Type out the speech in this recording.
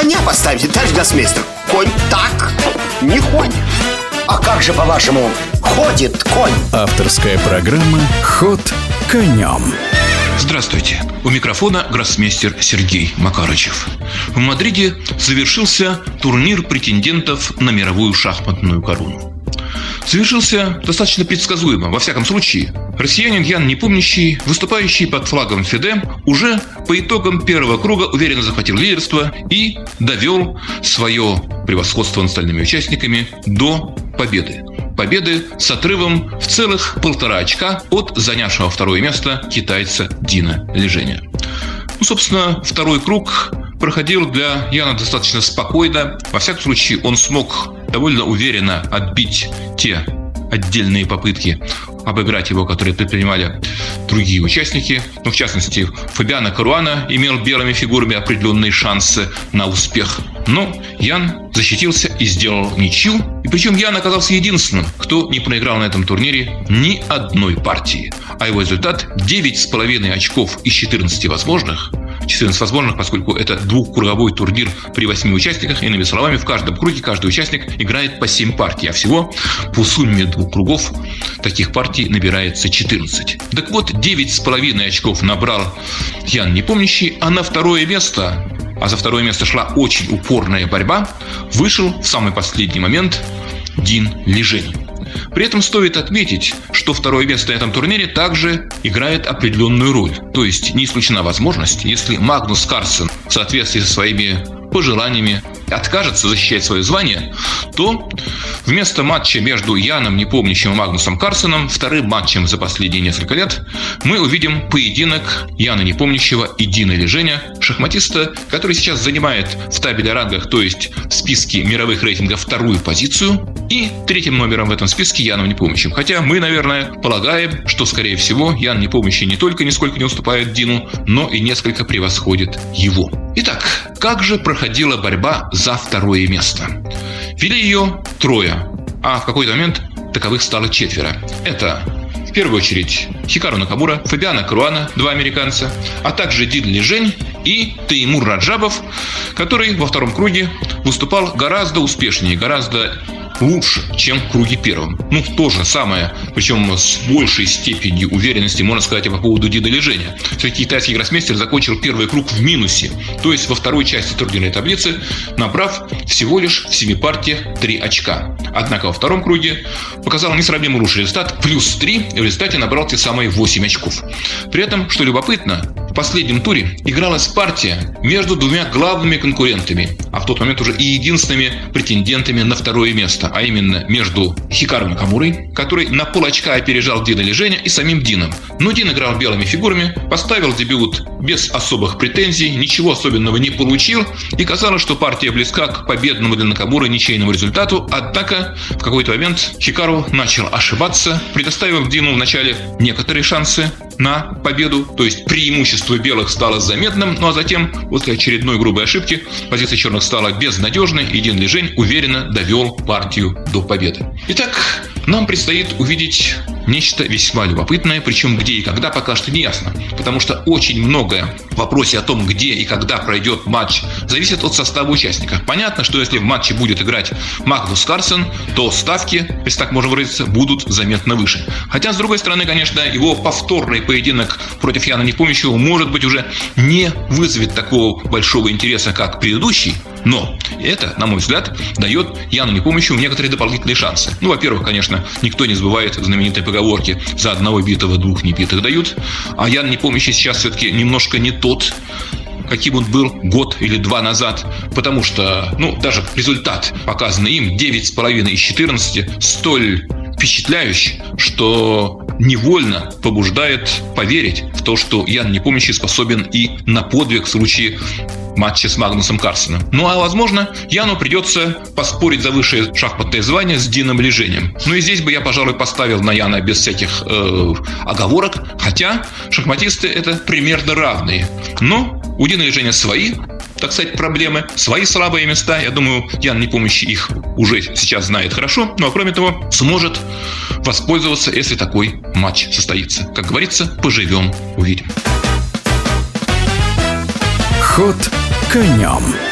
коня поставите, товарищ гроссмейстер Конь так не ходит А как же, по-вашему, ходит конь? Авторская программа «Ход конем» Здравствуйте. У микрофона гроссмейстер Сергей Макарычев. В Мадриде завершился турнир претендентов на мировую шахматную корону. Завершился достаточно предсказуемо. Во всяком случае, россиянин Ян Непомнящий, выступающий под флагом ФИДЕ, уже по итогам первого круга уверенно захватил лидерство и довел свое превосходство над остальными участниками до победы победы с отрывом в целых полтора очка от занявшего второе место китайца Дина Лежения. Ну, собственно, второй круг проходил для Яна достаточно спокойно. Во всяком случае, он смог довольно уверенно отбить те отдельные попытки обыграть его, которые предпринимали другие участники. Ну, в частности, Фабиана Каруана имел белыми фигурами определенные шансы на успех. Но Ян защитился и сделал ничью. И причем Ян оказался единственным, кто не проиграл на этом турнире ни одной партии. А его результат 9,5 очков из 14 возможных 14 возможных, поскольку это двухкруговой турнир при 8 участниках. Иными словами, в каждом круге каждый участник играет по 7 партий, а всего по сумме двух кругов таких партий набирается 14. Так вот, 9,5 очков набрал Ян Непомнящий, а на второе место а за второе место шла очень упорная борьба, вышел в самый последний момент Дин Лежень. При этом стоит отметить, что второе место на этом турнире также играет определенную роль. То есть не исключена возможность, если Магнус Карсен в соответствии со своими пожеланиями откажется защищать свое звание, то вместо матча между Яном Непомнящим и Магнусом Карсоном, вторым матчем за последние несколько лет, мы увидим поединок Яна Непомнящего и Дина Леженя, шахматиста, который сейчас занимает в табеле рангах, то есть в списке мировых рейтингов вторую позицию, и третьим номером в этом списке Яном Непомнящим. Хотя мы, наверное, полагаем, что, скорее всего, Ян Непомнящий не только нисколько не уступает Дину, но и несколько превосходит его. Итак, как же проходила борьба за второе место? Вели ее трое, а в какой-то момент таковых стало четверо. Это в первую очередь Хикару Накамура, Фабиана Круана, два американца, а также Дин Лежень и Теймур Раджабов, который во втором круге выступал гораздо успешнее, гораздо лучше, чем в круге первом. Ну, то же самое, причем с большей степенью уверенности, можно сказать, и по поводу Дида Лежения. Все-таки китайский гроссмейстер закончил первый круг в минусе, то есть во второй части турнирной таблицы, набрав всего лишь в семи партиях 3 очка. Однако во втором круге показал несравнимо лучший результат, плюс 3, в результате набрал те самые 8 очков. При этом, что любопытно, последнем туре игралась партия между двумя главными конкурентами, а в тот момент уже и единственными претендентами на второе место, а именно между Хикару Накамурой, который на пол очка опережал Дина Леженя, и самим Дином. Но Дин играл белыми фигурами, поставил дебют без особых претензий, ничего особенного не получил, и казалось, что партия близка к победному для Накамуры ничейному результату, однако в какой-то момент Хикару начал ошибаться, предоставив Дину вначале некоторые шансы на победу, то есть преимущество белых стало заметным, ну а затем, после очередной грубой ошибки, позиция черных стала безнадежной, и Дин Лежень уверенно довел партию до победы. Итак, нам предстоит увидеть нечто весьма любопытное, причем где и когда пока что не ясно, потому что очень многое в вопросе о том, где и когда пройдет матч, зависит от состава участников. Понятно, что если в матче будет играть Магнус Карсен, то ставки, если так можно выразиться, будут заметно выше. Хотя, с другой стороны, конечно, его повторный поединок против Яна Непомнящего может быть уже не вызовет такого большого интереса, как предыдущий, но это, на мой взгляд, дает Яну Непомнящему некоторые дополнительные шансы. Ну, во-первых, конечно, никто не забывает знаменитой поговорки «за одного битого двух небитых дают», а Ян Непомнящий сейчас все-таки немножко не тот, каким он был год или два назад, потому что, ну, даже результат, показанный им, 9,5 из 14, столь впечатляющий, что невольно побуждает поверить в то, что Ян Непомнящий способен и на подвиг в случае матче с Магнусом Карсоном. Ну а возможно, Яну придется поспорить за высшее шахматное звание с Дином Лежением. Ну и здесь бы я, пожалуй, поставил на Яна без всяких э, оговорок, хотя шахматисты это примерно равные. Но у Дина Лежения свои так сказать, проблемы, свои слабые места. Я думаю, Ян Непомнящий их уже сейчас знает хорошо. Ну а кроме того, сможет воспользоваться, если такой матч состоится. Как говорится, поживем, увидим. Ход конем.